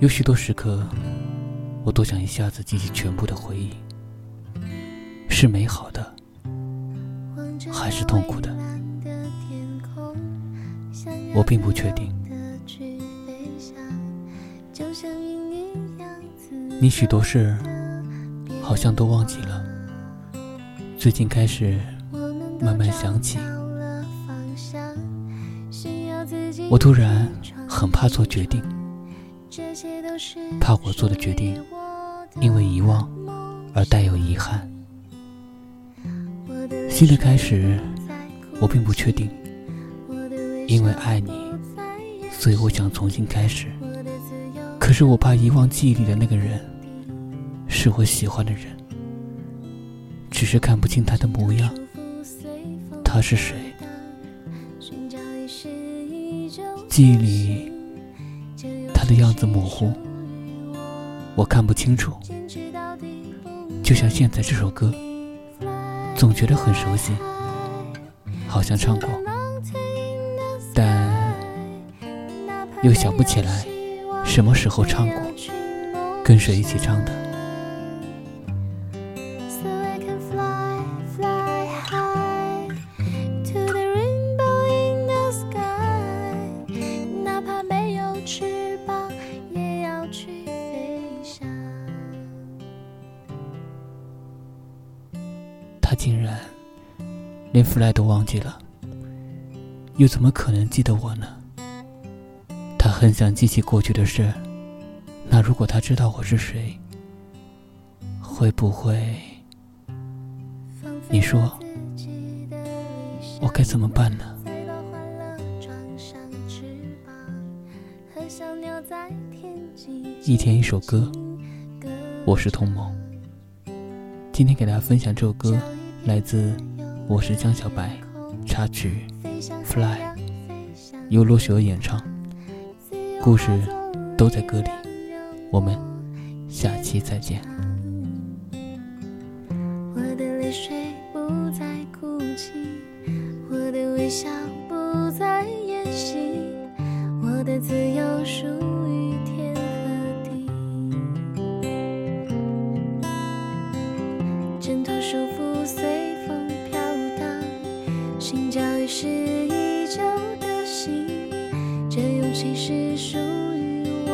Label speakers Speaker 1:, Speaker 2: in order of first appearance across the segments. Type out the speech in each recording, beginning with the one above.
Speaker 1: 有许多时刻，我都想一下子记起全部的回忆，是美好的，还是痛苦的？我并不确定。你许多事好像都忘记了，最近开始慢慢想起。我突然很怕做决定，怕我做的决定因为遗忘而带有遗憾。新的开始，我并不确定。因为爱你，所以我想重新开始。可是我怕遗忘记忆里的那个人，是我喜欢的人，只是看不清他的模样。他是谁？记忆里的样子模糊，我看不清楚。就像现在这首歌，总觉得很熟悉，好像唱过。但又想不起来什么时候唱过，跟谁一起唱的。他竟然连 fly 都忘记了。又怎么可能记得我呢？他很想记起过去的事，那如果他知道我是谁，会不会？你说，我该怎么办呢？一天一首歌，我是童萌。今天给大家分享这首歌，来自我是江小白，插曲。Fly，由罗雪儿演唱，故事都在歌里。我们下期再见。
Speaker 2: 我的泪水不再哭泣，我的微笑是依旧的心，这勇气是属于我，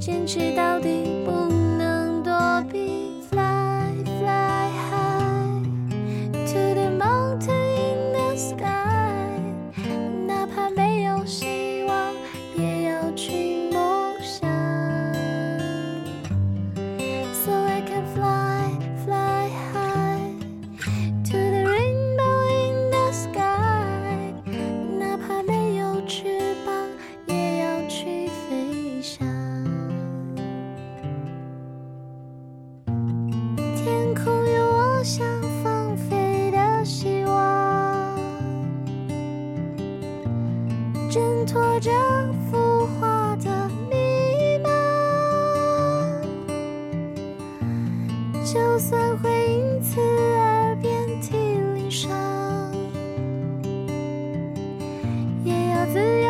Speaker 2: 坚持到。挣脱着浮华的迷茫，就算会因此而遍体鳞伤，也要自由